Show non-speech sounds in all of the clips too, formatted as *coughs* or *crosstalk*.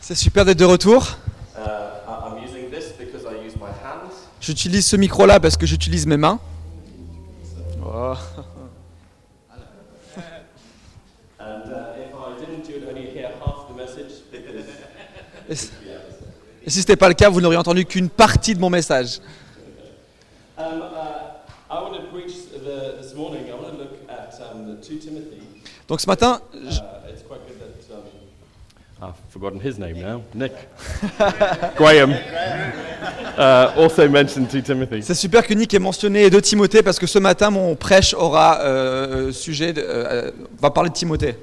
C'est super d'être de retour. I- I'm using this because I use my hands. J'utilise ce micro-là parce que j'utilise mes mains. Oh. And if I didn't, you would only hear half the message. Et si ce n'était pas le cas, vous n'auriez entendu qu'une partie de mon message. Um, uh, I forgotten his name now. Nick. *laughs* Graham. Uh, also mentioned 2 Timothy. c'est super que Nick ait mentionné 2 Timothée parce que ce matin, mon prêche aura euh, sujet, de- euh, va parler de Timothée.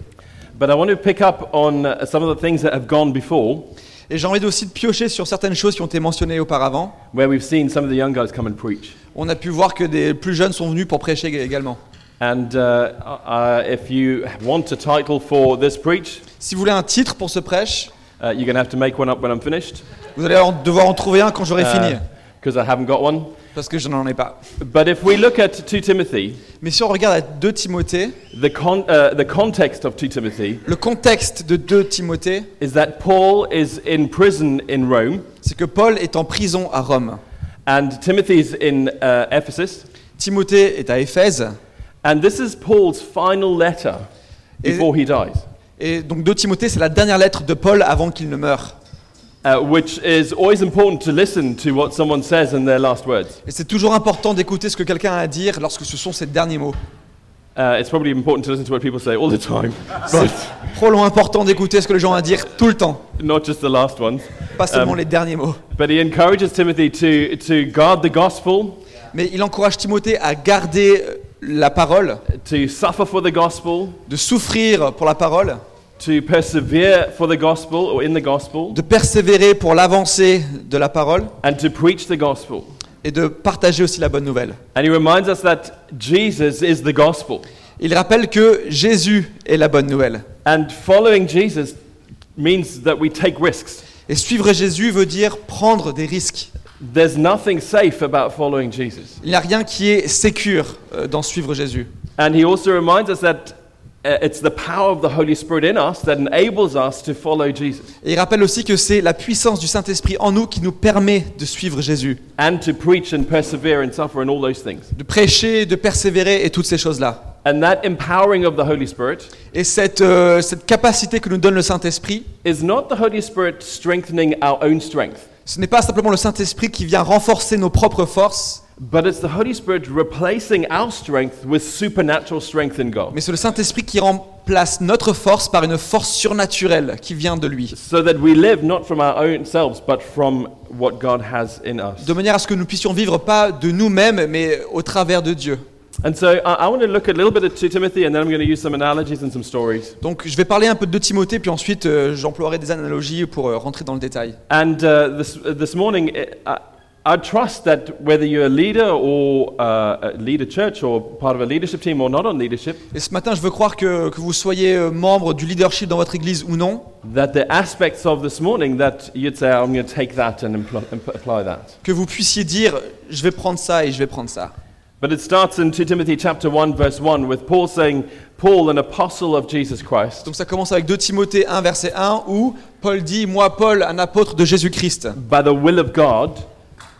But I want to pick up on uh, some of the things that have gone before, Et j'ai envie aussi de piocher sur certaines choses qui ont été mentionnées auparavant. where we've seen some of the young guys come and preach. On a pu voir que des plus jeunes sont venus pour prêcher également. And uh, uh, if you want a title for this preach, Si vous voulez un titre pour ce prêche, uh, you're going to have to make one up when I'm finished, vous allez devoir en trouver un quand j'aurai fini, because I haven't got one. parce que je n'en ai pas. But if we look at 2 Timothy, Mais si on regarde à 2 Timothée, the, con- the context of 2 Timothy le contexte de 2 Timothée, is that Paul is in prison in Rome, c'est que Paul est en prison à Rome. and Timothy's in uh, Ephesus. Timothée est à Éphèse, And this is Paul's final letter before he dies, et donc 2 Timothée, c'est la dernière lettre de Paul avant qu'il ne meure. uh, which is always important to listen to what someone says in their last words. Et c'est toujours important d'écouter ce que quelqu'un a à dire lorsque ce sont ses derniers mots. Uh, it's probably important to listen to what people say all the time, *laughs* C'est trop important d'écouter ce que les gens ont à dire tout le temps, not just the last ones. pas seulement Um, les derniers mots. But he encourages Timothy to, to guard the gospel, Mais il encourage Timothée à garder euh, la parole, to suffer for the gospel, de souffrir pour la parole, to persevere for the gospel or in the gospel, de persévérer pour l'avancée de la parole and to preach the gospel. et de partager aussi la bonne nouvelle. And he reminds us that Jesus is the gospel. Il rappelle que Jésus est la bonne nouvelle. And following Jesus means that we take risks. Et suivre Jésus veut dire prendre des risques. There's nothing safe about following Jesus. Il n'y a rien qui est sécure euh, dans suivre Jésus. And he also reminds us that uh, it's the power of the Holy Spirit in us that enables us to follow Jesus Et il rappelle aussi que c'est la puissance du Saint-Esprit en nous qui nous permet de suivre Jésus, and to preach and persevere and suffer and all those things. de prêcher, de persévérer et toutes ces choses-là. And that empowering of the Holy Spirit Et cette, euh, cette capacité que nous donne le Saint-Esprit, is not the Holy Spirit strengthening our own strength, ce n'est pas simplement le Saint-Esprit qui vient renforcer nos propres forces, but it's the Holy Spirit replacing our strength with supernatural strength in God. mais c'est le Saint-Esprit qui remplace notre force par une force surnaturelle qui vient de lui. So that we live not from our own selves, but from what God has in us. De manière à ce que nous puissions vivre pas de nous-mêmes, mais au travers de Dieu. And so I, I want to look a little bit at 2 Timothy, and then I'm going to use some analogies and some stories. Donc je vais parler un peu de Timothée, puis ensuite euh, j'emploierai des analogies pour euh, rentrer dans le détail. And uh, this, uh, this morning, I, I trust that whether you're a leader or uh, a lead a church or part of a leadership team or not on leadership, Et ce matin, je veux croire que, que vous soyez euh, membre du leadership dans votre église ou non, that the aspects of this morning that you'd say, I'm going to take that and impl- imp- apply that. que vous puissiez dire je vais prendre ça et je vais prendre ça. But it starts in 2 Timothy chapter 1 verse 1 with Paul saying, Paul, an apostle of Jesus Christ, Donc ça commence avec 2 Timothée 1, verset 1, où Paul dit Moi, Paul, un apôtre de Jésus-Christ, by the will of God,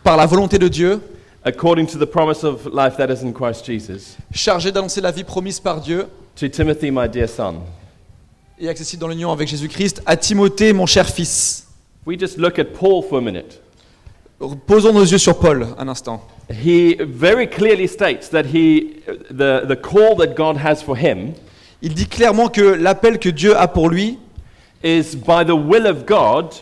par la volonté de Dieu, according to the promise of life that is in Christ Jesus, chargé d'annoncer la vie promise par Dieu to Timothy, my dear son. et accessible dans l'union avec Jésus-Christ, à Timothée, mon cher fils. We just look at Paul for a minute. Posons nos yeux sur Paul un instant. He very clearly states that he, the, the call that God has for him Il dit clairement que l'appel que Dieu a pour lui is by the will of God,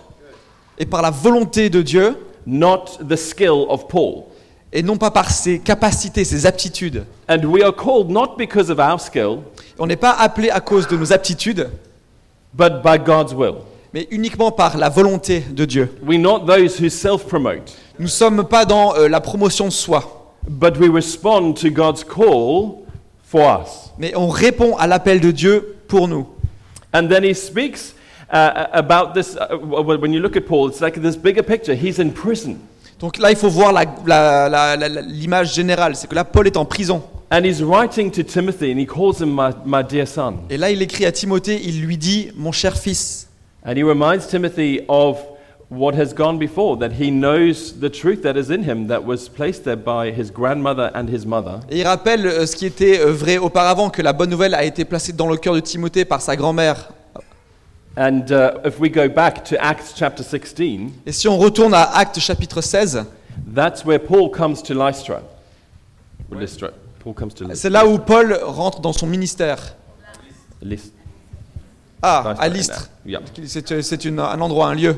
est par la volonté de Dieu not the skill of Paul. et non pas par ses capacités, ses aptitudes. And we are called not because of our skill, On n'est pas appelé à cause de nos aptitudes, but by God's will. Mais uniquement par la volonté de Dieu. We're not those who self promote, Nous ne sommes pas dans euh, la promotion de soi, but we respond to God's call for us. mais on répond à l'appel de Dieu pour nous. And then he speaks uh, about this. Uh, when you look at Paul, it's like this bigger picture. He's in prison. Donc là, il faut voir la- la- la- la- la- l'image générale, c'est que là, Paul est en prison. And he's writing to Timothy and he calls him my, my dear son. Et là, il écrit à Timothée, il lui dit, mon cher fils. And he reminds Timothy of what has gone before, that he knows the truth that is in him that was placed there by his grandmother and his mother. Et il rappelle euh, ce qui était euh, vrai auparavant, que la bonne nouvelle a été placée dans le cœur de Timothée par sa grand-mère. And uh, if we go back to Acts chapter 16, Et si on retourne à Actes chapitre 16, that's where Paul comes to Lystra. Or Lystra. Paul comes to Lystra. c'est là où Paul rentre dans son ministère. Lys- Ah, à yeah. C'est une- un endroit, un lieu.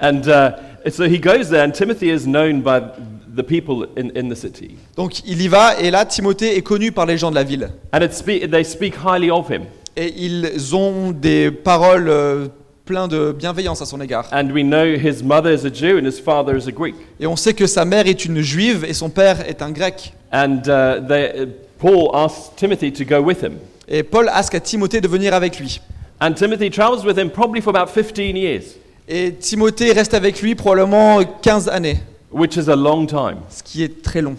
And uh, so he goes there, and Timothy is known by the people in, in the city. Donc il y va, et là, Timothée est connu par les gens de la ville. And it spe- they speak highly of him. Et ils ont des paroles euh, pleines de bienveillance à son égard. And we know his mother is a Jew and his father is a Greek. Et on sait que sa mère est une juive et son père est un grec. And uh, they, uh, Paul asks Timothy to go with him. Et Paul ask à Timothée de venir avec lui. And Timothy travels with him probably for about 15 years, Et Timothée reste avec lui probablement 15 années, which is a long time. ce qui est très long.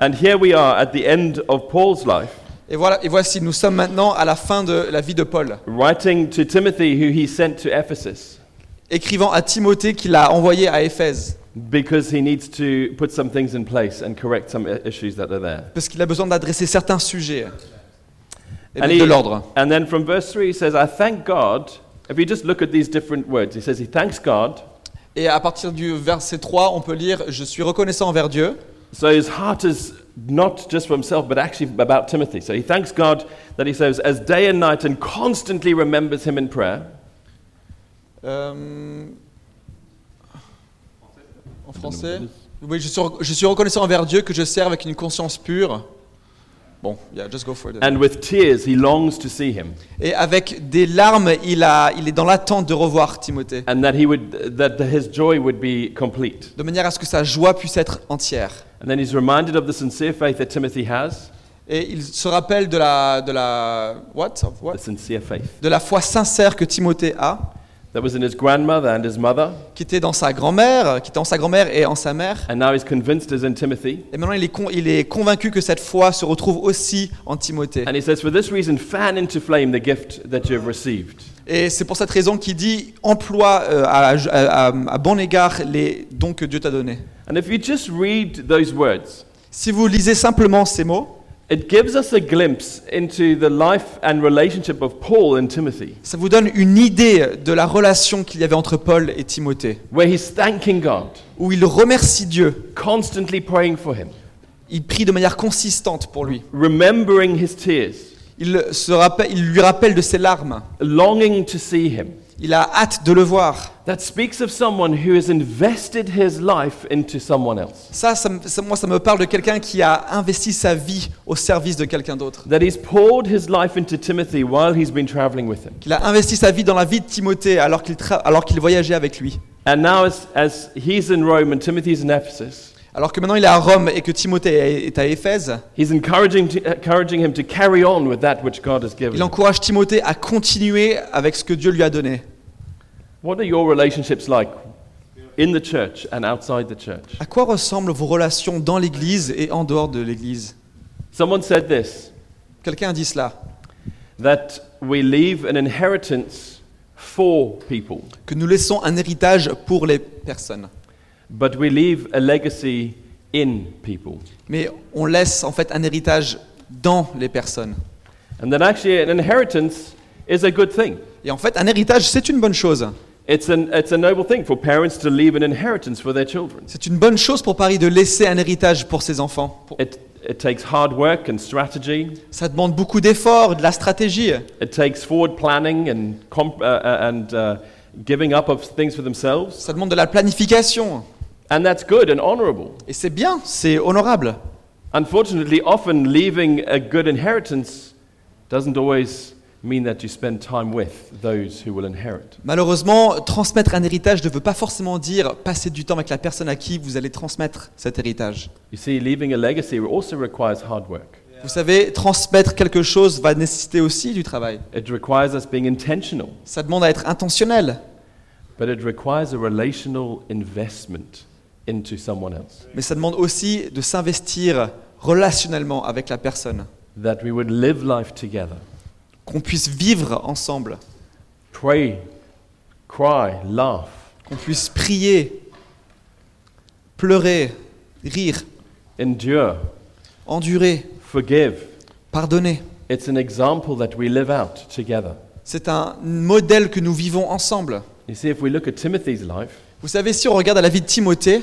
And here we are at the end of Paul's life, Et, voilà, et voici, nous sommes maintenant à la fin de la vie de Paul, writing to Timothy, who he sent to Ephesus, écrivant à Timothée qu'il a envoyé à Éphèse, because he needs to put some things in place and correct some issues that are there. parce qu'il a besoin d'adresser certains sujets et de l'ordre. and then from verse 3, he says, I thank God. If you just look at these different words, he says he thanks God. Et à partir du verset 3, on peut lire Je suis reconnaissant envers Dieu. So his heart is not just for himself, but actually about Timothy. So he thanks God that he serves as day and night and constantly remembers him in prayer. Euh, en français? Oui, je suis, je suis reconnaissant envers Dieu que je serve avec une conscience pure. Bon, yeah, just go for it. And with tears, he longs to see him, Et avec des larmes, il, a, il est dans l'attente de revoir Timothée, and that he would that his joy would be complete. de manière à ce que sa joie puisse être entière. And then he's reminded of the sincere faith that Timothy has, Et il se rappelle de la, de la, what? Of what? the sincere faith de la foi sincère que Timothée a, that was in his grandmother and his mother, qui était dans sa grand-mère, qui était en sa grand-mère et en sa mère. and now he's convinced is in Timothy. Et maintenant, il est, con- il est convaincu que cette foi se retrouve aussi en Timothée. And he says, For this reason, fan into flame the gift that you have received. Et c'est pour cette raison qu'il dit emploie euh, à, à- à- à bon égard les dons que Dieu t'a donnés. And if you just read those words, Si vous lisez simplement ces mots, it gives us a glimpse into the life and relationship of Paul and Timothy, ça vous donne une idée de la relation qu'il y avait entre Paul et Timothée, where he's thanking God, où il remercie Dieu, constantly praying for him, il prie de manière consistante pour lui, remembering his tears, il, se rappelle, il lui rappelle de ses larmes, longing to see him. Il a hâte de le voir. That speaks of someone who has invested his life into someone else. Ça, ça me- ça- moi, ça me parle de quelqu'un qui a investi sa vie au service de quelqu'un d'autre, That he's poured his life into Timothy while he's been traveling with him. qu'il a investi sa vie dans la vie de Timothée alors qu'il tra- alors qu'il voyageait avec lui. And now, as, as he's in Rome and Timothy's in Ephesus, Alors que maintenant il est à Rome et que Timothée est- à Éphèse, il encourage Timothée à continuer avec ce que Dieu lui a donné. What are your relationships like in the church and outside the church? À quoi ressemblent vos relations dans l'Église et en dehors de l'Église? Someone said this Quelqu'un a dit cela, that we leave an inheritance for people, que nous laissons un héritage pour les personnes. but we leave a legacy in people. Mais on laisse en fait un héritage dans les personnes. And that actually an inheritance is a good thing. Et en fait, un héritage, c'est une bonne chose. It's, an, it's a noble thing for parents to leave an inheritance for their children. C'est une bonne chose pour Paris de laisser un héritage pour ses enfants. It, it takes hard work and strategy. Ça demande beaucoup d'efforts, de la stratégie. It takes forward planning and, comp, uh, uh, and uh, giving up of things for themselves. Ça demande de la planification. And that's good and honorable. Et c'est bien, c'est honorable. Unfortunately, often leaving a good inheritance doesn't always mean that you spend time with those who will inherit. Malheureusement, transmettre un héritage ne veut pas forcément dire passer du temps avec la personne à qui vous allez transmettre cet héritage. You see, leaving a legacy also requires hard work. Vous savez, transmettre quelque chose va nécessiter aussi du travail. It requires us being intentional, Ça demande à être intentionnel, but it requires a relational investment into someone else. mais ça demande aussi de s'investir relationnellement avec la personne, that we would live life together, qu'on puisse vivre ensemble, pray, cry, laugh, qu'on puisse prier, pleurer, rire, endure, endurer, forgive. pardonner. It's an example that we live out together. C'est un modèle que nous vivons ensemble. You see, if we look at Timothy's life, Vous savez, si on regarde à la vie de Timothée,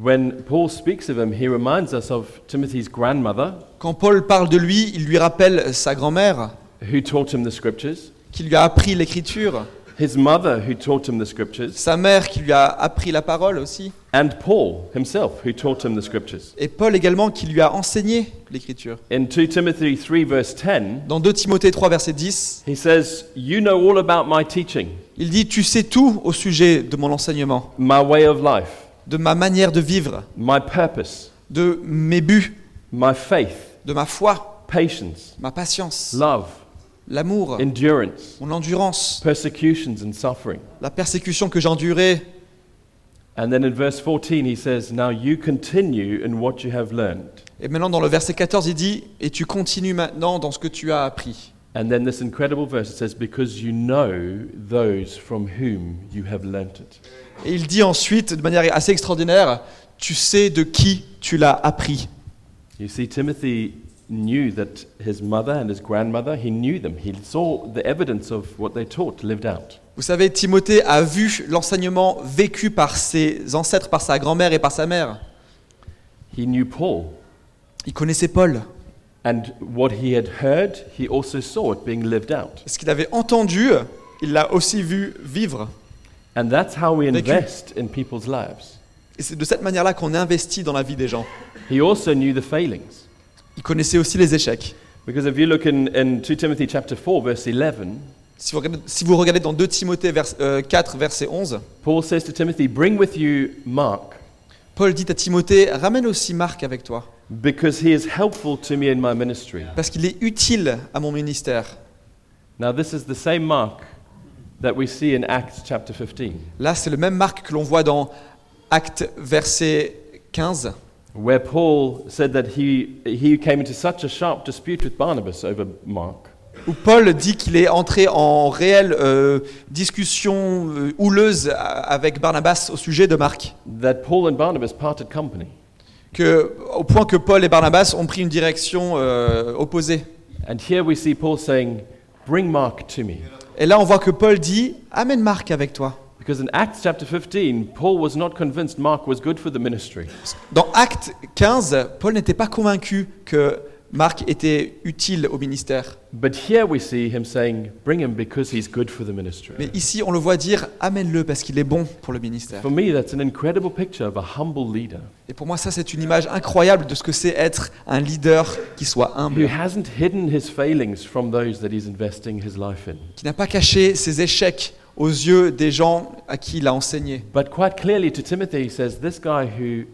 when Paul speaks of him, he reminds us of Timothy's grandmother quand Paul parle de lui, il lui rappelle sa grand-mère who taught him the scriptures, qui lui a appris l'écriture, his mother who taught him the scriptures, sa mère qui lui a appris la parole aussi, and Paul himself who taught him the scriptures. et Paul également qui lui a enseigné l'écriture. In 2 Timothy 3, verse 10, Dans 2 Timothée 3, verset 10, he says, You know all about my teaching, il dit Tu sais tout au sujet de mon enseignement, my way of life, de ma manière de vivre, my purpose, de mes buts, my faith, de ma foi, patience, ma patience, love, l'amour, endurance, mon endurance, persecutions, and suffering. la persécution que j'ai endurée. And then in verse 14, he says, Now you continue in what you have learned. Et maintenant, dans le verset 14, il dit Et tu continues maintenant dans ce que tu as appris. And then this incredible verse, it says, Because you know those from whom you have learnt it. Et il dit ensuite, de manière assez extraordinaire Tu sais de qui tu l'as appris. You see, Timothy knew that his mother and his grandmother, he knew them. He saw the evidence of what they taught lived out. Vous savez, Timothée a vu l'enseignement vécu par ses ancêtres, par sa grand-mère et par sa mère. He knew Paul. Il connaissait Paul. And what he had heard, he also saw it being lived out. Ce qu'il avait entendu, il l'a aussi vu vivre. And that's how we Vécu. invest in people's lives. Et c'est de cette manière-là qu'on investit dans la vie des gens. He also knew the failings. Il connaissait aussi les échecs. Because if you look in, in 2 Timothy chapter 4, verse 11, Si vous regardez, si vous regardez dans 2 Timothée vers- euh, 4, verset 11, Paul says to Timothy, Bring with you Mark, Paul dit à Timothée, ramène aussi Marc avec toi, because he is helpful to me in my ministry. parce qu'il est utile à mon ministère. Now, this is the same Mark that we see in Acts chapter 15, Là, c'est le même Marc que l'on voit dans Acte, verset 15, where Paul said that he, he came into such a sharp dispute with Barnabas over Mark où Paul dit qu'il est entré en réelle euh, discussion euh, houleuse avec Barnabas au sujet de Marc. that Paul and Barnabas parted company. Que, au point que Paul et Barnabas ont pris une direction euh, opposée. And here we see Paul saying, Bring Mark to me. Et là, on voit que Paul dit Amène Marc avec toi. Because in Acts chapter 15, Paul was not convinced Mark was good for the ministry. Dans Acte 15, Paul n'était pas convaincu que Marc était utile au ministère. But here we see him saying, Bring him because he's good for the ministry. Mais ici, on le voit dire Amène-le parce qu'il est bon pour le ministère. For me, that's an incredible picture of a humble leader Et pour moi, ça, c'est une image incroyable de ce que c'est être un leader qui soit who humble, hasn't hidden his failings from those that he's investing his life in. qui n'a pas caché ses échecs aux yeux des gens à qui il a enseigné. But quite clearly to Timothy, he says, This guy who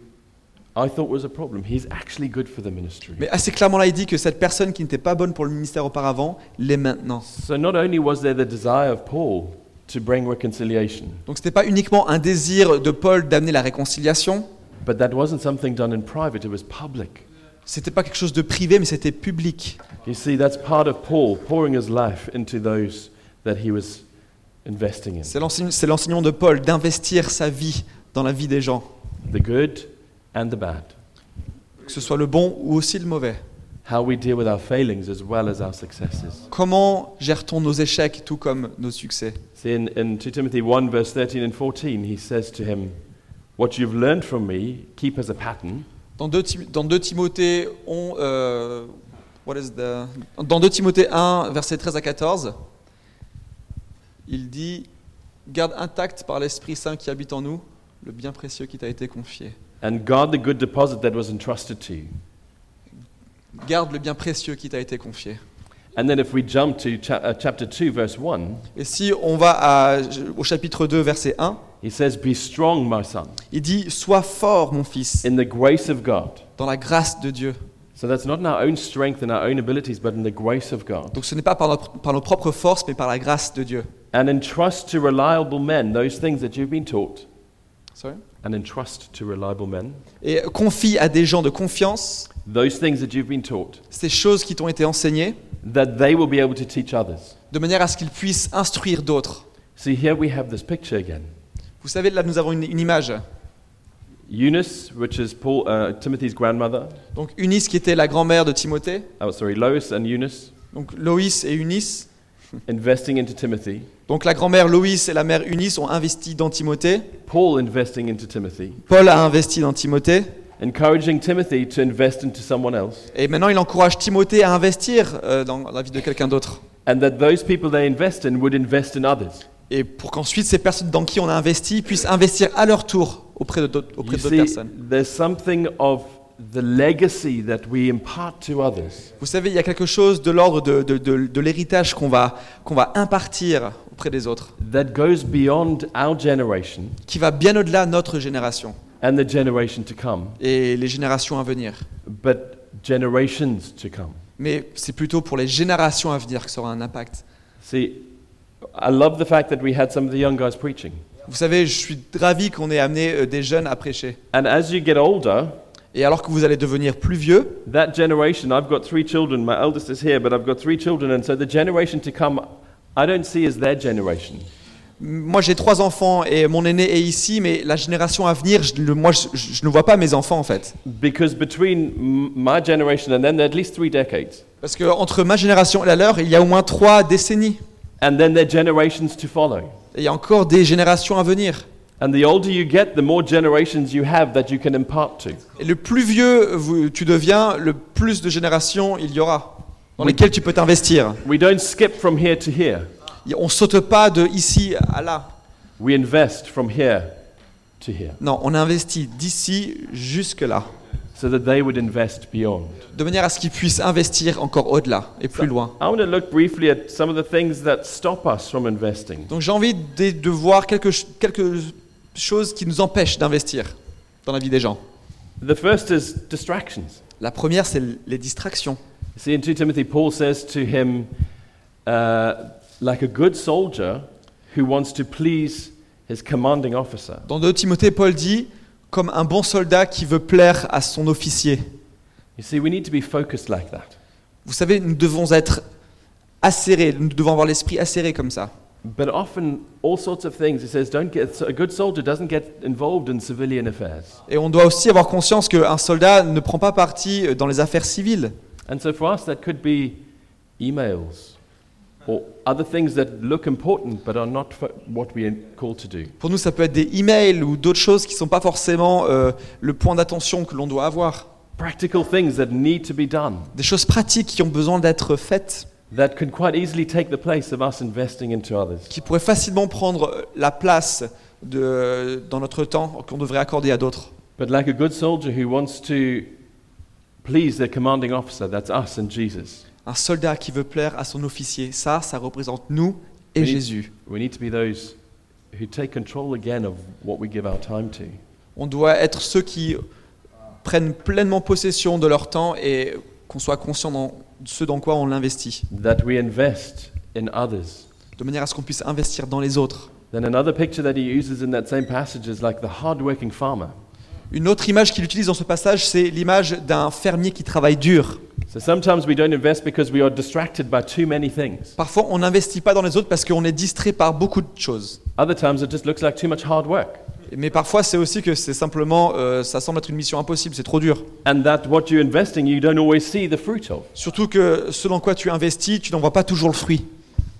I thought was a problem, he's actually good for the ministry. Mais assez clairement là, il dit que cette personne qui n'était pas bonne pour le ministère auparavant l'est maintenant. So not only was there the desire of Paul to bring reconciliation, Donc ce n'était pas uniquement un désir de Paul d'amener la réconciliation, but that wasn't something done in private, it was public. c'était pas quelque chose de privé, mais c'était public. You see, that's part of Paul pouring his life into those that he was. C'est l'enseign- c'est l'enseignement de Paul d'investir sa vie dans la vie des gens, The good and the bad. que ce soit le bon ou aussi le mauvais. How we deal with our failings as well as our successes. Comment gère-t-on nos échecs tout comme nos succès? See, in, in 2 Timothy 1, verse 13 and 14, he says to him, What you've learned from me, keep as a pattern, Dans 2, dans 2 Timothée, on, euh, what is the- dans 2 Timothée 1, versets 13 à 14, il dit Garde intact par l'Esprit Saint qui habite en nous le bien précieux qui t'a été confié. and guard the good deposit that was entrusted to you. Garde le bien précieux qui t'a été confié. And then if we jump to cha- uh, chapter 2, verse 1, Et si on va à- au chapitre 2, verset 1, he says, Be strong, my son, il dit Sois fort, mon fils, in the grace of God. dans la grâce de Dieu. So that's not in our own strength and our own abilities, but in the grace of God. Donc ce n'est pas par, notre- par nos propres forces, mais par la grâce de Dieu. And entrust to reliable men those things that you've been taught. Sorry? And entrust to reliable men et confie à des gens de confiance those things that you've been taught, ces choses qui t'ont été enseignées, that they will be able to teach others. de manière à ce qu'ils puissent instruire d'autres. See, here we have this picture again. Vous savez, là nous avons une, une image. Eunice, which is Paul, uh, Timothy's grandmother. Donc Eunice qui était la grand-mère de Timothée, Oh, sorry, Lois and Eunice donc Loïs et Eunice. investing into Timothy. Donc la grand-mère Loïs et la mère Eunice ont investi dans Timothée. Paul investing into Timothy. Paul a investi dans Timothée. Encouraging Timothy to invest into someone else. Et maintenant il encourage Timothée à investir euh, dans la vie de quelqu'un d'autre. And that those people they invest in would invest in others. Et pour qu'ensuite ces personnes dans qui on a investi puissent investir à leur tour auprès de d'autres personnes. there's something of the legacy that we impart to others Vous savez, il y a quelque chose de l'ordre de, de- de- de l'héritage qu'on va, qu'on va impartir auprès des autres, that goes beyond our generation qui va bien au-delà de notre génération and the generation to come, et les générations à venir. but generations to come. Mais c'est plutôt pour les générations à venir que ça aura un impact. See, I love the fact that we had some of the young guys preaching. Vous savez, je suis ravi qu'on ait amené euh, des jeunes à prêcher. And as you get older, Et alors que vous allez devenir plus vieux, that generation, I've got three children. My eldest is here, but I've got three children. And so the generation to come, I don't see as their generation. moi j'ai trois enfants et mon aîné est ici, mais la génération à venir, je, le- moi je, je ne vois pas mes enfants en fait. Because between my generation and then, there are at least three decades. Parce que entre ma génération et la leur, il y a au moins trois décennies. And then there are generations to follow. Et il y a encore des générations à venir. And the older you get, the more generations you have that you can impart to. Et le plus vieux tu deviens, le plus de générations il y aura dans Oui. lesquelles tu peux t'investir. We don't skip from here to here. Y- On saute pas de ici à là. We invest from here to here Non, on investit d'ici jusque là, so that they would invest beyond. de manière à ce qu'ils puissent investir encore au-delà et plus loin. Donc j'ai envie de, de voir quelque, ch- quelque chose qui nous empêche d'investir dans la vie des gens. The first is distractions. La première, c'est les distractions. See, in 2 Timothy, Paul says to him, uh, like a good soldier who wants to please his commanding officer. Dans 2 Timothée, Paul dit, comme un bon soldat qui veut plaire à son officier. You see, we need to be focused like that. Vous savez, nous devons être acérés, nous devons avoir l'esprit acéré comme ça. But often, all sorts of things, he says, don't get, a good soldier doesn't get involved in civilian affairs. Et on doit aussi avoir conscience qu'un soldat ne prend pas parti dans les affaires civiles. And so for us, that could be emails or other things that look important but are not what we are called to do. Pour nous, ça peut être des emails ou d'autres choses qui ne sont pas forcément euh, le point d'attention que l'on doit avoir. Practical things that need to be done Des choses pratiques qui ont besoin d'être faites, that can quite easily take the place of us investing into others. qui pourraient facilement prendre la place de, dans notre temps qu'on devrait accorder à d'autres. But like a good soldier who wants to please commanding officer, that's us and Jesus. Un soldat qui veut plaire à son officier, ça, ça représente nous et Oui. Jésus. We need to be those who take control again of what we give our time to. On doit être ceux qui prennent pleinement possession de leur temps et qu'on soit conscient de ce dans quoi on l'investit, That we invest in others. de manière à ce qu'on puisse investir dans les autres. Then another picture that he uses in that same passage is like the hard-working farmer. Une autre image qu'il utilise dans ce passage, c'est l'image d'un fermier qui travaille dur. Parfois, on n'investit pas dans les autres parce qu'on est distrait par beaucoup de choses. Other times it just looks like too much hard work. Mais parfois, c'est aussi que c'est simplement, euh, ça semble être une mission impossible, c'est trop dur. Surtout que ce dans quoi tu investis, tu n'en vois pas toujours le fruit.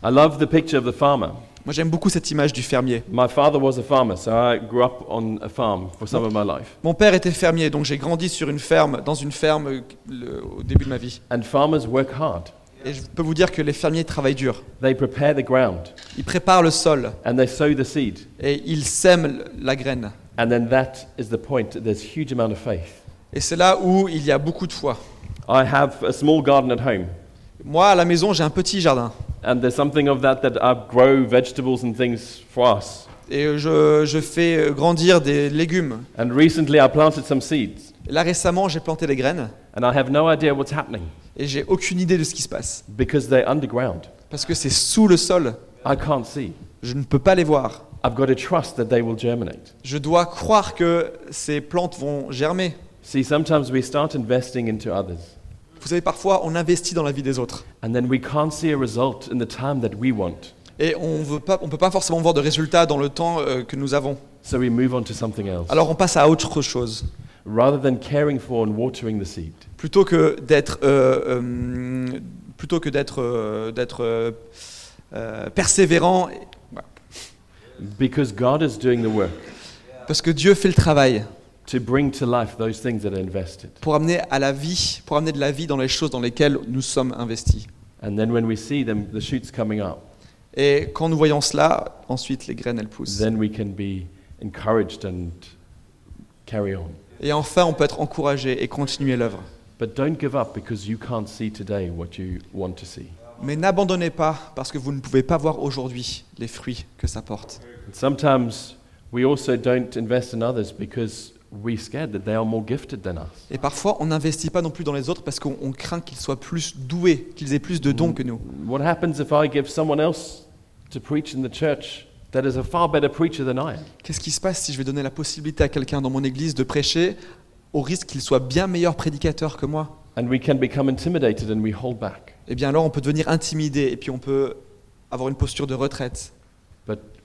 I love the picture of the farmer. Moi, j'aime beaucoup cette image du fermier. My father was a farmer, so I grew up on a farm for some of my life. Mon père était fermier, donc j'ai grandi sur une ferme, dans une ferme euh, le- au début de ma vie. And farmers work hard. Et je peux vous dire que les fermiers travaillent dur. They prepare the ground Ils préparent le sol and they sow the seed. et ils sèment la graine. And then that is the point. There's huge amount of faith. Et c'est là où il y a beaucoup de foi. I have a small garden at home. Moi, à la maison, j'ai un petit jardin. And there's something of that that I grow vegetables and things for us. Et je, je fais grandir des légumes. And recently I planted some seeds. Et là, récemment, j'ai planté des graines And I have no idea what's happening et j'ai aucune idée de ce qui se passe. because they're underground. Parce que c'est sous le sol. I can't see. Je ne peux pas les voir. I've got to trust that they will germinate. Je dois croire que ces plantes vont germer. See, sometimes we start investing into others, Vous savez, parfois, on investit dans la vie des autres. and then we can't see a result in the time that we want. Et on ne peut pas forcément voir de résultats dans le temps euh, que nous avons. So we move on to something else. Alors on passe à autre chose. Rather than caring for and watering the seed, Plutôt que d'être euh, euh, plutôt que d'être d'être persévérant, because God is doing the work parce que Dieu fait le travail to bring to life those things that are invested. pour amener à la vie, pour amener de la vie dans les choses dans lesquelles nous sommes investis. And then when we see them, the shoots coming up, Et quand nous voyons cela, ensuite les graines elles poussent. then we can be encouraged and carry on. Et enfin, on peut être encouragé et continuer l'œuvre. But don't give up because you can't see today what you want to see. Mais n'abandonnez pas parce que vous ne pouvez pas voir aujourd'hui les fruits que ça porte. And sometimes we also don't invest in others because we're scared that they are more gifted than us. Et parfois, on n'investit pas non plus dans les autres parce qu'on on craint qu'ils soient plus doués, qu'ils aient plus de dons que nous. What happens if I give someone else to preach in the church that is a far better preacher than I am? Qu'est-ce qui se passe si je vais donner la possibilité à quelqu'un dans mon église de prêcher au risque qu'il soit bien meilleur prédicateur que moi? And we can become intimidated and we hold back. Eh bien alors, on peut devenir intimidé et puis on peut avoir une posture de retraite.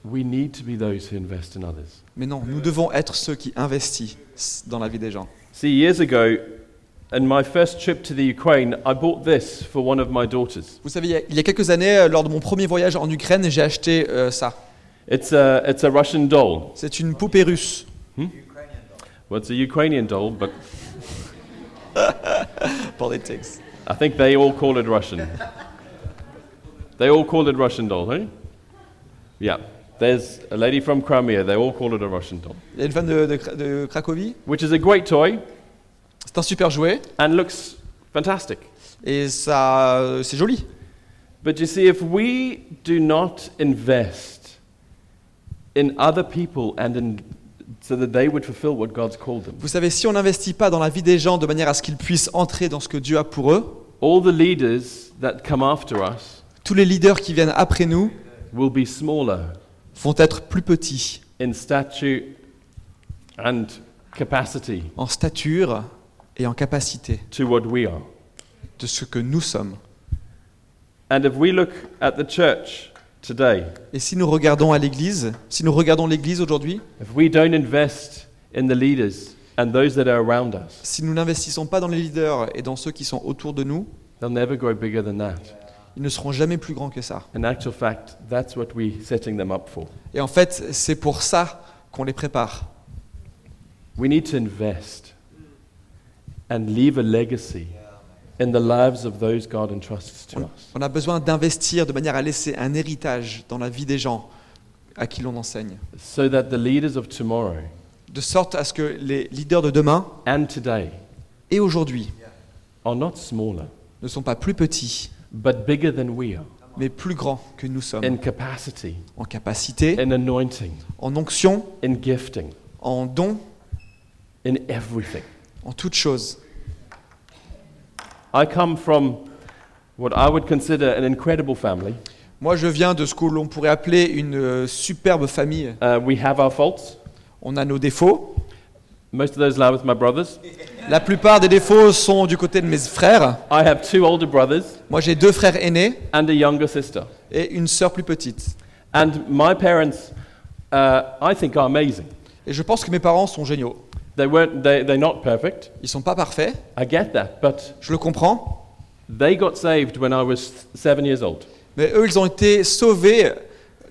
We need to be those who invest in others. Mais non, nous devons être ceux qui investissent dans la vie des gens. See, years ago, in my first trip to the Ukraine, I bought this for one of my daughters. Vous savez, il y a- il y a quelques années, euh, lors de mon premier voyage en Ukraine, j'ai acheté euh, ça. It's a, it's a Russian doll. C'est une poupée russe. Hmm? Well, it's a Ukrainian doll, but *laughs* Politics. I think they all call it Russian. they all call it Russian doll, hey? Yeah. There's a lady from Crimea, they all call it a Russian doll, Il y a une fan de, de de Cracovie. which is a great toy C'est un super jouet and looks fantastic. et ça, c'est joli. But you see, if we do not invest in other people and in, so that they would fulfill what God's called them, Vous savez, si on n'investit pas dans la vie des gens de manière à ce qu'ils puissent entrer dans ce que Dieu a pour eux, all the leaders that come after us tous les leaders qui viennent après nous will be smaller vont être plus petits in stature and capacity en stature et en capacité to what we are. de ce que nous sommes. And if we look at the church today, Et si nous regardons à l'Église, si nous regardons l'Église aujourd'hui, if we don't invest in the leaders and those that are around us, si nous n'investissons pas dans les leaders et dans ceux qui sont autour de nous, they'll never grow bigger than that. Ils ne seront jamais plus grands que ça. In actual fact, that's what we're setting them up for. Et en fait, c'est pour ça qu'on les prépare. We need to invest and leave a legacy in the lives of those God entrusts to On, us. on a besoin d'investir de manière à laisser un héritage dans la vie des gens à qui l'on enseigne. So that the leaders of tomorrow De sorte à ce que les leaders de demain and today et aujourd'hui smaller, ne sont pas plus petits, but bigger than we are mais plus grands que nous sommes. in capacity, En capacité, in anointing, en onction, in gifting, en don, in everything. en toutes choses. I come from what I would consider an incredible family. Moi, je viens de ce que l'on pourrait appeler une euh, superbe famille. Uh, we have our faults. On a nos défauts. Most of those lie with my brothers. La plupart des défauts sont du côté de mes frères. I have two older brothers Moi, j'ai deux frères aînés and a younger sister. et une sœur plus petite. And my parents, uh, I think, are amazing. Et je pense que mes parents sont géniaux. They weren't, they, they're not perfect. Ils sont pas parfaits, I get that. But je le comprends. they got saved when I was seven years old. Mais eux, ils ont été sauvés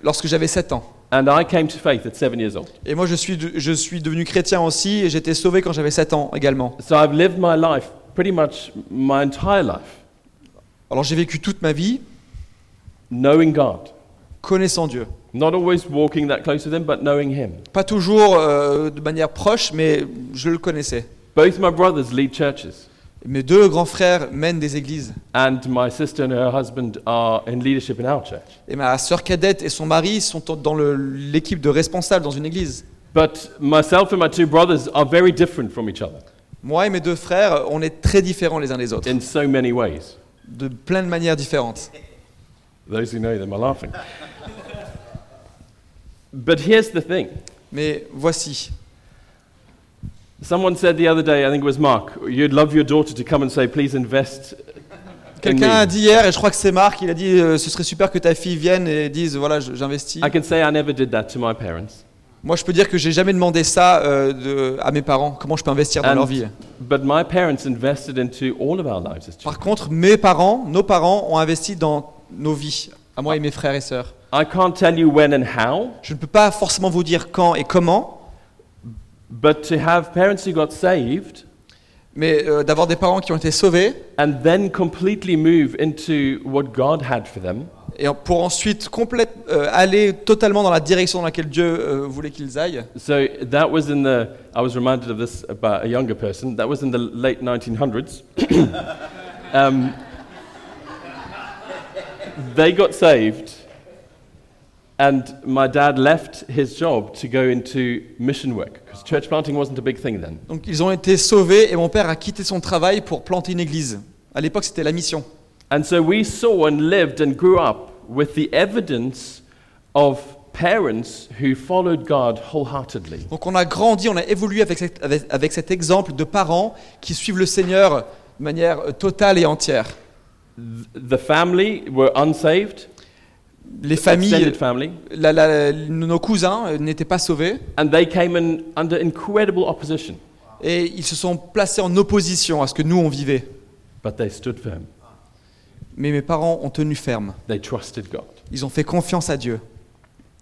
lorsque j'avais 7 ans. And I came to faith at seven years old. Et moi, je suis, de- je suis devenu chrétien aussi et j'étais sauvé quand j'avais 7 ans également. So I've lived my life, pretty much my entire life, Alors j'ai vécu toute ma vie knowing God. connaissant Dieu. Not always walking that close with Him, but knowing Him. Pas toujours euh, de manière proche, mais je le connaissais. Both my brothers lead churches, Mes deux grands frères mènent des églises. and my sister and her husband are in leadership in our church. Et ma sœur cadette et son mari sont dans l'équipe de responsables dans une église. But myself and my two brothers are very different from each other Moi et mes deux frères, on est très différents les uns des autres, in so many ways. de plein de manières différentes. Those who know them are laughing. But here's the thing. Mais voici. Someone said the other day, I think it was Mark, you'd love your daughter to come and say, please invest in Quelqu'un a dit hier, et je crois que c'est Marc, il a dit euh, ce serait super que ta fille vienne et dise voilà, je- j'investis. I can say I never did that to my parents. Moi, je peux dire que j'ai jamais demandé ça euh, de- à mes parents, comment je peux investir dans And- leur vie. But my parents invested into all of our lives as Par contre, mes parents, nos parents ont investi dans nos vies, à moi et mes frères et sœurs. I can't tell you when and how, Je ne peux pas forcément vous dire quand et comment, but to have parents who got saved mais euh, d'avoir des parents qui ont été sauvés and then completely move into what God had for them, et pour ensuite complète, euh, aller totalement dans la direction dans laquelle Dieu euh, voulait qu'ils aillent. So that was in the, I was reminded of this about a younger person, that was in the late 1900s. *coughs* um, they got saved, and my dad left his job to go into mission work, because church planting wasn't a big thing then. Donc ils ont été sauvés et mon père a quitté son travail pour planter une église. À l'époque, c'était la mission. And so we saw and lived and grew up with the evidence of parents who followed God wholeheartedly. Donc on a grandi, on a évolué avec, cet- avec- avec cet exemple de parents qui suivent le Seigneur de manière euh, totale et entière. The family were unsaved, Les familles, la- la- nos cousins euh, n'étaient pas sauvés and they came in under incredible opposition, et ils se sont placés en opposition à ce que nous on vivait. but they stood firm. Mais mes parents ont tenu ferme. They trusted God Ils ont fait confiance à Dieu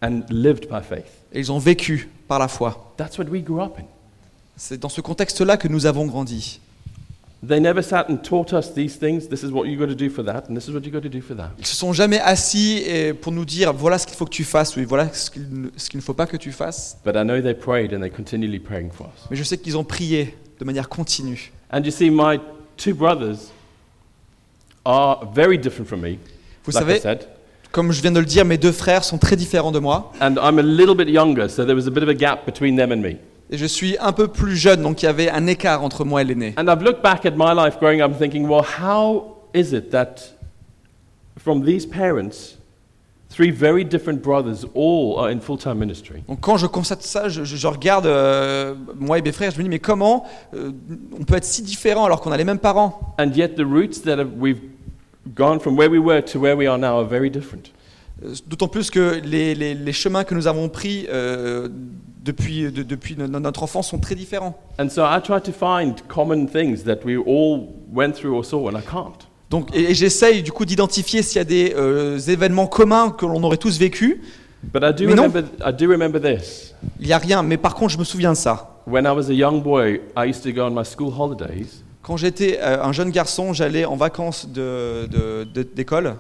and lived by faith. et ils ont vécu par la foi. That's what we grew up in. C'est dans ce contexte-là que nous avons grandi. They never sat and taught us these things. This is what you got to do for that, and this is what you got to do for that. Ils se sont jamais assis et- pour nous dire voilà ce qu'il faut que tu fasses ou voilà ce qu'il qu'il ne faut pas que tu fasses. But I know they prayed and they're continually praying for us. Mais je sais qu'ils ont prié de manière continue. And you see, my two brothers are very different from me, Vous like I savez, said. comme je viens de le dire, mes deux frères sont très différents de moi. And I'm a little bit younger, so there was a bit of a gap between them and me. Et je suis un peu plus jeune, donc il y avait un écart entre moi et l'aîné. And I've looked back at my life growing up and thinking, well, how is it that from these parents, three very different brothers all are in full time ministry? Donc quand je constate ça, je, je- regarde euh, moi et mes frères, je me dis mais comment euh, on peut être si différents alors qu'on a les mêmes parents? And yet the routes that have, we've gone from where we were to where we are now are very different. Euh, D'autant plus que les, les- les chemins que nous avons pris euh, depuis, de- depuis no- notre enfance sont très différents. And so I try to find common things that we all went through or saw, and I can't. Donc, et, et j'essaye du coup d'identifier s'il y a des euh, événements communs que l'on aurait tous vécus. But I do, Mais non. remember, I do remember this. Il n'y a rien, mais par contre je me souviens de ça. When I was a young boy, I used to go on my school holidays Quand j'étais euh, un jeune garçon, j'allais en vacances de- de- de- d'école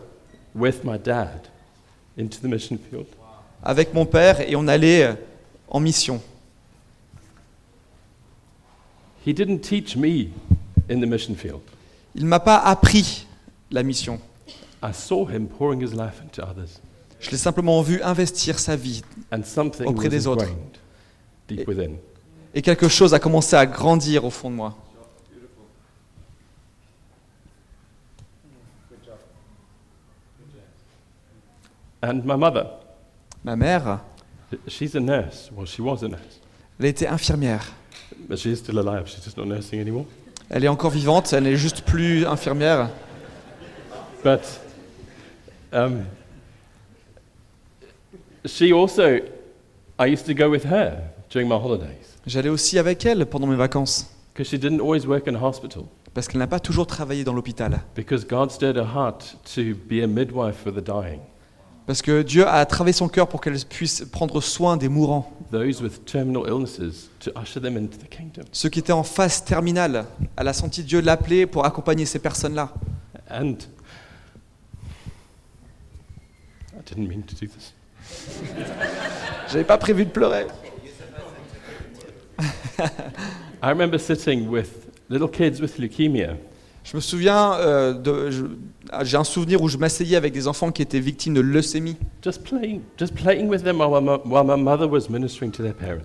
avec mon père et on allait euh, en mission. He didn't teach me in the mission field. Il ne m'a pas appris la mission. I saw him pouring his life into others, Je l'ai simplement vu investir sa vie and something Auprès was des autres. deep within. et quelque chose a commencé à grandir au fond de moi. And my mother, Ma mère, she's a nurse. Well, she was a nurse, elle était infirmière. but she's still alive. She's just not nursing anymore. Elle est encore vivante, elle n'est juste plus infirmière. But um, she also, I used to go with her during my holidays J'allais aussi avec elle pendant mes vacances because she didn't always work in a hospital. parce qu'elle n'a pas toujours travaillé dans l'hôpital. Because God stirred her heart to be a midwife for the dying, Parce que Dieu a travaillé son cœur pour qu'elle puisse prendre soin des mourants, those with terminal illnesses, to usher them into the kingdom. ceux qui étaient en phase terminale. Elle a senti Dieu l'appeler pour accompagner ces personnes-là. *laughs* J'avais pas prévu de pleurer. I remember sitting with little kids with leukemia, Je me souviens, euh, ah, j'ai un souvenir où je m'asseyais avec des enfants qui étaient victimes de leucémie.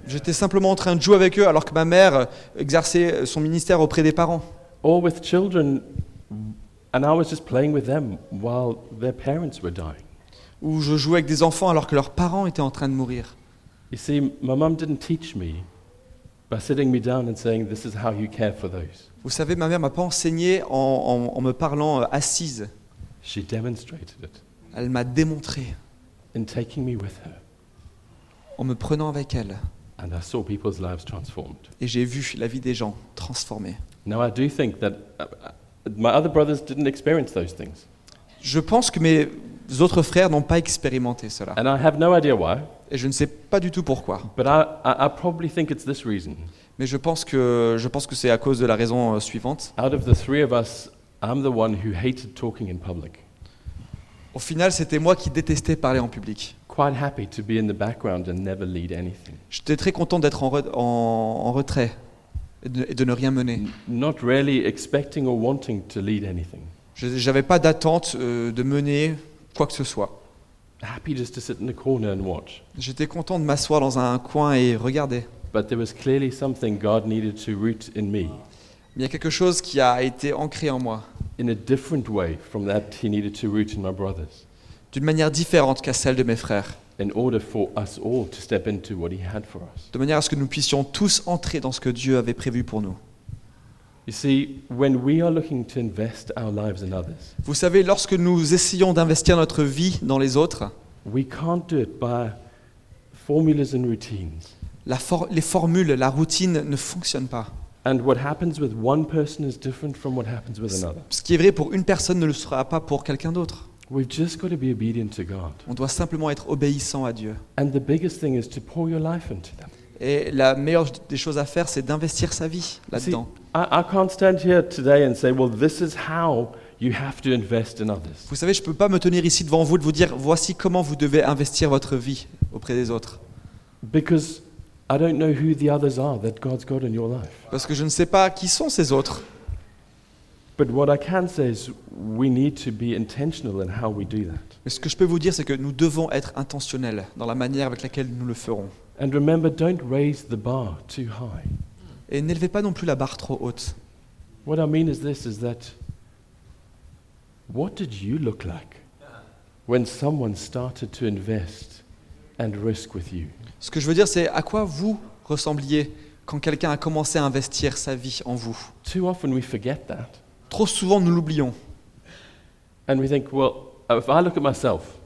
J'étais simplement en train de jouer avec eux alors que ma mère euh, exerçait son ministère auprès des parents. Or with children, and I was just playing with them while their parents were dying. Où je jouais avec des enfants alors que leurs parents étaient en train de mourir. You see, my mum didn't teach me Vous savez, ma mère m'a pas enseigné en, en- en me parlant euh, assise. She demonstrated it Elle m'a démontré in taking me with her. en me prenant avec elle. And I saw people's lives transformed. Et j'ai vu la vie des gens transformée. Now, I do think that uh, uh, my other brothers didn't experience those things. Je pense que mes autres frères n'ont pas expérimenté cela. And I have no idea why, Et je ne sais pas du tout pourquoi. but I, probably think it's this reason. Mais je pense que, je pense que c'est à cause de la raison suivante. Out of the three of us, I'm the one who hated talking in public. Au final, c'était moi qui détestais parler en public. Quite happy to be in the background and never lead anything. J'étais très content d'être en, re- en- en retrait et de, et de ne rien mener. N- Not really expecting or wanting to lead anything. Je n'avais pas d'attente euh, de mener quoi que ce soit. J'étais content de m'asseoir dans un coin et regarder. But there was clearly something God needed to root in me Mais il y a quelque chose qui a été ancré en moi, in a different way from that He needed to root in my brothers d'une manière différente qu'à celle de mes frères, in order for us all to step into what He had for us. de manière à ce que nous puissions tous entrer dans ce que Dieu avait prévu pour nous. Vous savez, lorsque nous essayons d'investir notre vie dans les autres, we can't do it by formulas and routines. la for- les formules, la routine ne fonctionnent pas. And what happens with one person is different from what happens with another. Ce qui est vrai pour une personne ne le sera pas pour quelqu'un d'autre. We've just got to be obedient to God. On doit simplement être obéissant à Dieu. And the biggest thing is to pour your life into them. Et la meilleure des choses à faire, c'est d'investir sa vie là-dedans. Vous savez, je ne peux pas me tenir ici devant vous et vous dire voici comment vous devez investir votre vie auprès des autres. Because I don't know who the others are that God's got in your life. Parce que je ne sais pas qui sont ces autres. But what I can say is we need to be intentional in how we do that. Mais ce que je peux vous dire, c'est que nous devons être intentionnels dans la manière avec laquelle nous le ferons. And remember, don't raise the bar too high. Et n'élevez pas non plus la barre trop haute. What I mean is this is that what did you look like when someone started to invest and risk with you? Ce que je veux dire, c'est à quoi vous ressembliez quand quelqu'un a commencé à investir sa vie en vous? Too often we forget that. Trop souvent, nous l'oublions. And we think, well, if I look at myself,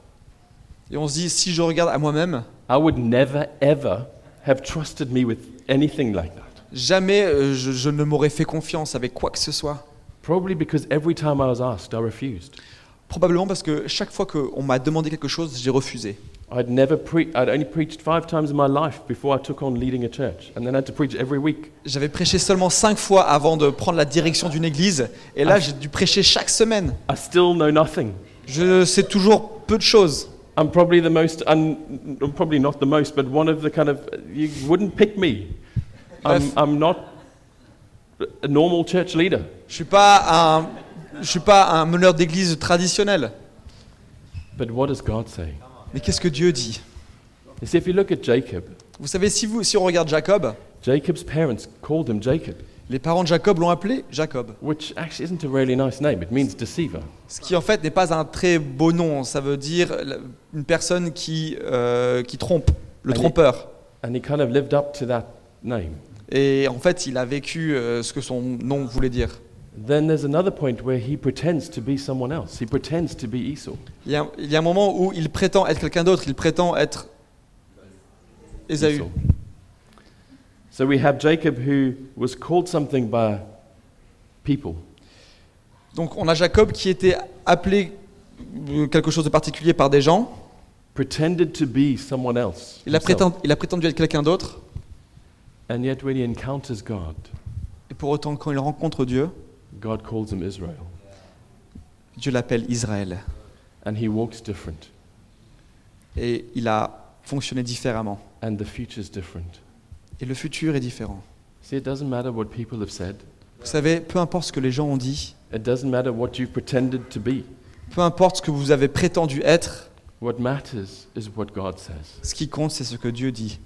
Et on se dit, si je regarde à moi-même, I would never, ever have trusted me with anything like that. jamais euh, je, je ne m'aurais fait confiance avec quoi que ce soit. Probably because every time I was asked, I refused. Probablement parce que chaque fois qu'on m'a demandé quelque chose, j'ai refusé. I'd never pre- I'd only preached five times in my life before I took on leading a church, and then I had to preach every week. J'avais prêché seulement cinq fois avant de prendre la direction d'une église, et là j'ai dû prêcher chaque semaine. I still know nothing. Je sais toujours peu de choses. I'm probably the most, un, probably not the most, but one of the kind of, you wouldn't pick me. I'm, I'm not a normal church leader. Je suis pas un, je suis pas un meneur d'église traditionnel. But what does God say? Mais qu'est-ce que Dieu dit You see, if you look at Jacob, Vous savez, si, vous, si on regarde Jacob, Jacob's parents called him Jacob, les parents de Jacob l'ont appelé Jacob. which actually isn't a really nice name. It means deceiver. Ce qui en fait n'est pas un très beau nom. Ça veut dire une personne qui, euh, qui trompe, le Allez. trompeur. And he kind of lived up to that name. Et en fait, il a vécu euh, ce que son nom voulait dire. Then there's another point where he pretends to be someone else. He pretends to be Esau. Il y, a, il y a un moment où il prétend être quelqu'un d'autre, il prétend être Ésaü. Esau. So we have Jacob who was called something by people. Donc on a Jacob qui était appelé euh, quelque chose de particulier par des gens. pretended to be someone else. Il a, prétendu, il a prétendu être quelqu'un d'autre. And yet, when he encounters God, Et pour autant, quand il rencontre Dieu, God calls him Israel. Dieu l'appelle Israël. And he walks different. Et il a fonctionné différemment. And the future's different. Et le futur est différent. See, it doesn't matter what people have said, Vous savez, peu importe ce que les gens ont dit, it doesn't matter what you've pretended to be. peu importe ce que vous avez prétendu être, What matters is what God says. ce qui compte, c'est ce que Dieu dit.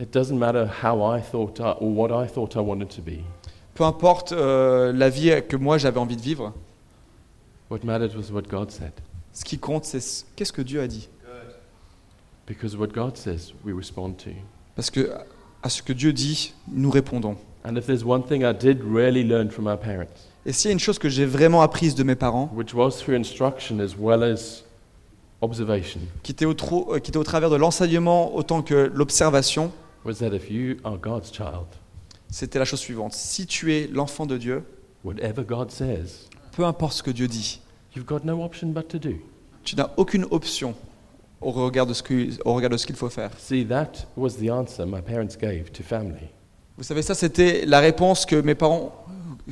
It doesn't matter how I thought I, or what I thought I wanted to be. Peu importe euh, la vie que moi j'avais envie de vivre, What mattered was what God said. ce qui compte, c'est ce- qu'est-ce que Dieu a dit? Because what God says, we respond to. Parce que à ce que Dieu dit, nous répondons. And if there's one thing I did really learn from our parents, Et s'il y a une chose que j'ai vraiment apprise de mes parents, which was through instruction as well as observation, qui était au, tro- euh, qui était au travers de l'enseignement autant que l'observation, was that if you are God's child, c'était la chose suivante. Si tu es l'enfant de Dieu, whatever God says, peu importe ce que Dieu dit, you've got no option but to do. tu n'as aucune option au regard de ce qu'il faut faire. See, that was the answer my parents gave to family, Vous savez, ça c'était la réponse que mes parents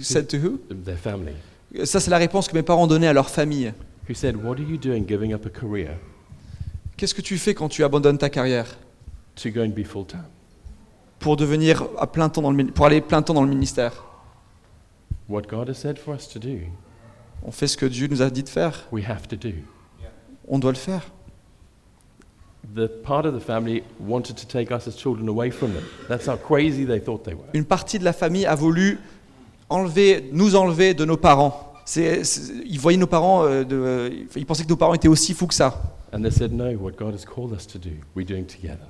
said to who? Their family, Ça c'est la réponse que mes parents donnaient à leur famille. who said, What are you doing giving up a career Qu'est-ce que tu fais quand tu abandonnes ta carrière? to go and be full time? pour devenir à plein temps dans le, mini- pour aller plein temps dans le ministère What God has said for us to do, On fait ce que Dieu nous a dit de faire. we have to do. On doit le faire. Une partie de la famille a voulu enlever, nous enlever de nos parents. Ils voyaient nos parents, euh, de- euh, ils pensaient que nos parents étaient aussi fous que ça. And they said, No, what God has called us to do, we're doing together.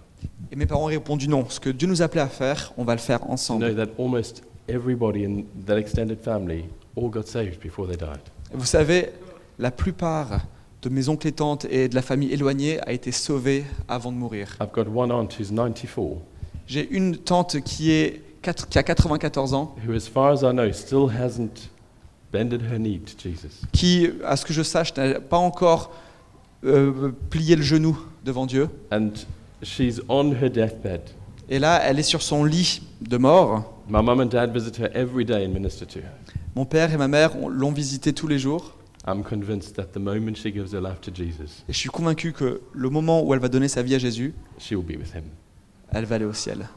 Et mes parents ont répondu non. Ce que Dieu nous appelait à faire, on va le faire ensemble. that almost everybody in that extended family all got saved before they died. Vous savez, la plupart de mes oncles et tantes et de la famille éloignée a été sauvée avant de mourir. I've got one aunt who's 94, J'ai une tante qui, est, quatre- qui a 94 ans, who, as far as I know, still hasn't bended her knee to Jesus. qui, à ce que je sache, n'a pas encore euh, plié le genou devant Dieu. And she's on her deathbed. Et là, elle est sur son lit de mort. My mum and dad visit her every day and minister to her. Mon père et ma mère ont- l'ont visitée tous les jours. I'm convinced that the moment she gives her life to Jesus, Et je suis convaincu que le moment où elle va donner sa vie à Jésus, she will be with him. elle va aller au ciel.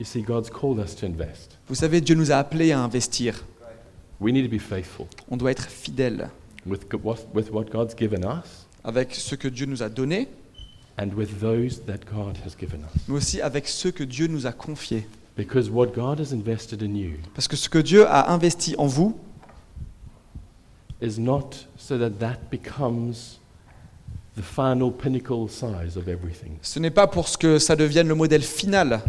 You see, God's called us to invest. Vous savez, Dieu nous a appelés à investir. We need to be faithful On doit être fidèle with, go- what- with what God's given us avec ce que Dieu nous a donné, and with those that God has given us. mais aussi avec ceux que Dieu nous a confiés. Because what God has invested in you Parce que ce que Dieu a investi en vous, is not so that that becomes the final pinnacle size of everything. ce n'est pas pour ce que ça devienne le modèle final.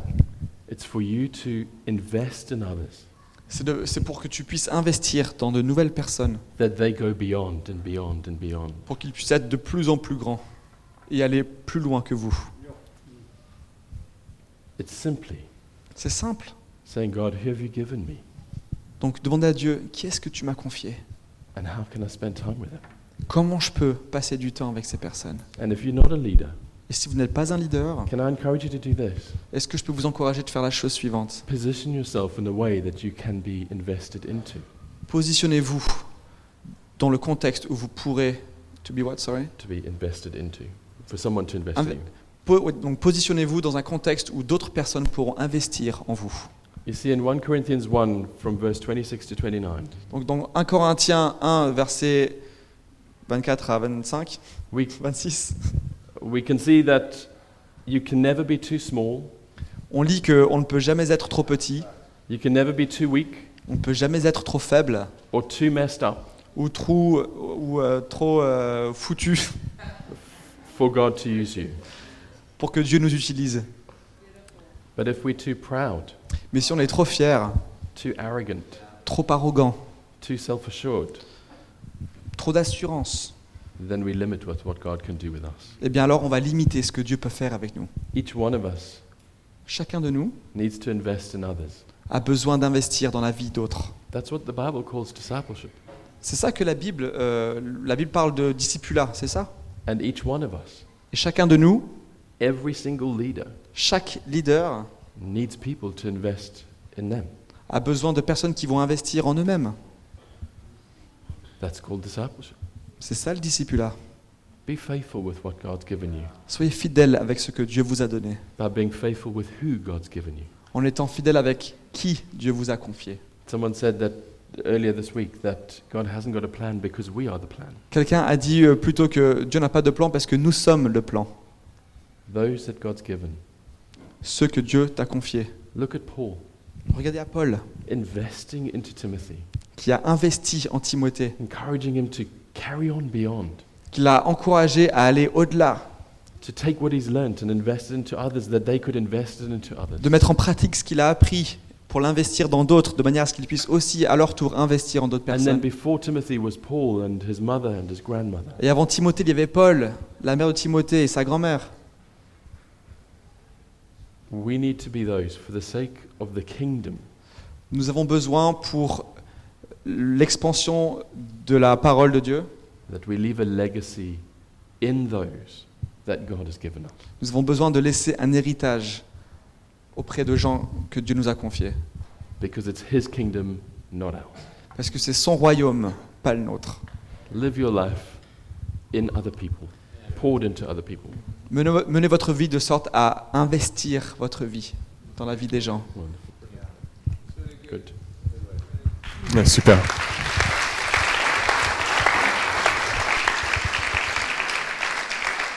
It's for you to invest in others, C'est pour que tu puisses investir dans de nouvelles personnes, that they go beyond and beyond and beyond. pour qu'ils puissent être de plus en plus grands et aller plus loin que vous. It's simply C'est simple. saying, God, who have you given me? Donc demandez à Dieu, qui est-ce que tu m'as confié? And how can I spend time with them? Comment je peux passer du temps avec ces personnes? And if you're not a leader, Et si vous n'êtes pas un leader, can I encourage you to do this? est-ce que je peux vous encourager de faire la chose suivante? Position yourself in a way that you can be invested into. Positionnez-vous dans le contexte où vous pourrez... To be what, sorry? To be invested into. For someone to invest Inve- in you. Po- ouais, Donc positionnez-vous dans un contexte où d'autres personnes pourront investir en vous. You see, in 1 Corinthians 1, from verse 26 to 29, Donc dans 1 Corinthiens 1, verset 24 à 25, we, 26, we can see that you can never be too small, on lit qu'on ne peut jamais être trop petit, you can never be too weak, on ne peut jamais être trop faible. Or too messed up. Ou trop, ou, euh, trop euh, foutu. *laughs* For God to use you. pour que Dieu nous utilise. But if we're too proud, Mais si on est trop fier, too arrogant, trop arrogant, too trop d'assurance, then we limit what, what God can do with us. eh bien alors on va limiter ce que Dieu peut faire avec nous. Each one of us Chacun de nous needs to invest in others. a besoin d'investir dans la vie d'autres. That's what the Bible calls discipleship. C'est ça que la Bible, euh, la Bible parle de discipulat, c'est ça? And each one of us, Et chacun de nous, every single leader, chaque leader, needs people to invest in them. a besoin de personnes qui vont investir en eux-mêmes. That's called discipleship. C'est ça le discipulat. Be faithful with what God's given you, Soyez fidèles avec ce que Dieu vous a donné, by being faithful with who God's given you. en étant fidèle avec qui Dieu vous a confié. Someone said that earlier this week that God hasn't got a plan because we are the plan. Quelqu'un a dit euh, plutôt que Dieu n'a pas de plan parce que nous sommes le plan, Those that God's given. Ceux que Dieu t'a confiés. Look at Paul Regardez à Paul, investing into Timothy, qui a investi en Timothée, encouraging him to carry on beyond. qui l'a encouragé à aller au-delà. de mettre en pratique ce qu'il a appris pour l'investir dans d'autres, de manière à ce qu'il puisse aussi à leur tour investir en d'autres personnes. Et avant Timothée, il y avait Paul, la mère de Timothée et sa grand-mère. We need to be those for the sake of the kingdom Nous avons besoin pour l'expansion de la parole de Dieu, that we leave a legacy in those that God has given us. nous avons besoin de laisser un héritage auprès de gens que Dieu nous a confiés. Because it's his kingdom, not ours. Parce que c'est son royaume, pas le nôtre. Live your life in other people, poured into other people. Menez, votre vie de sorte à investir votre vie dans la vie des gens. Super.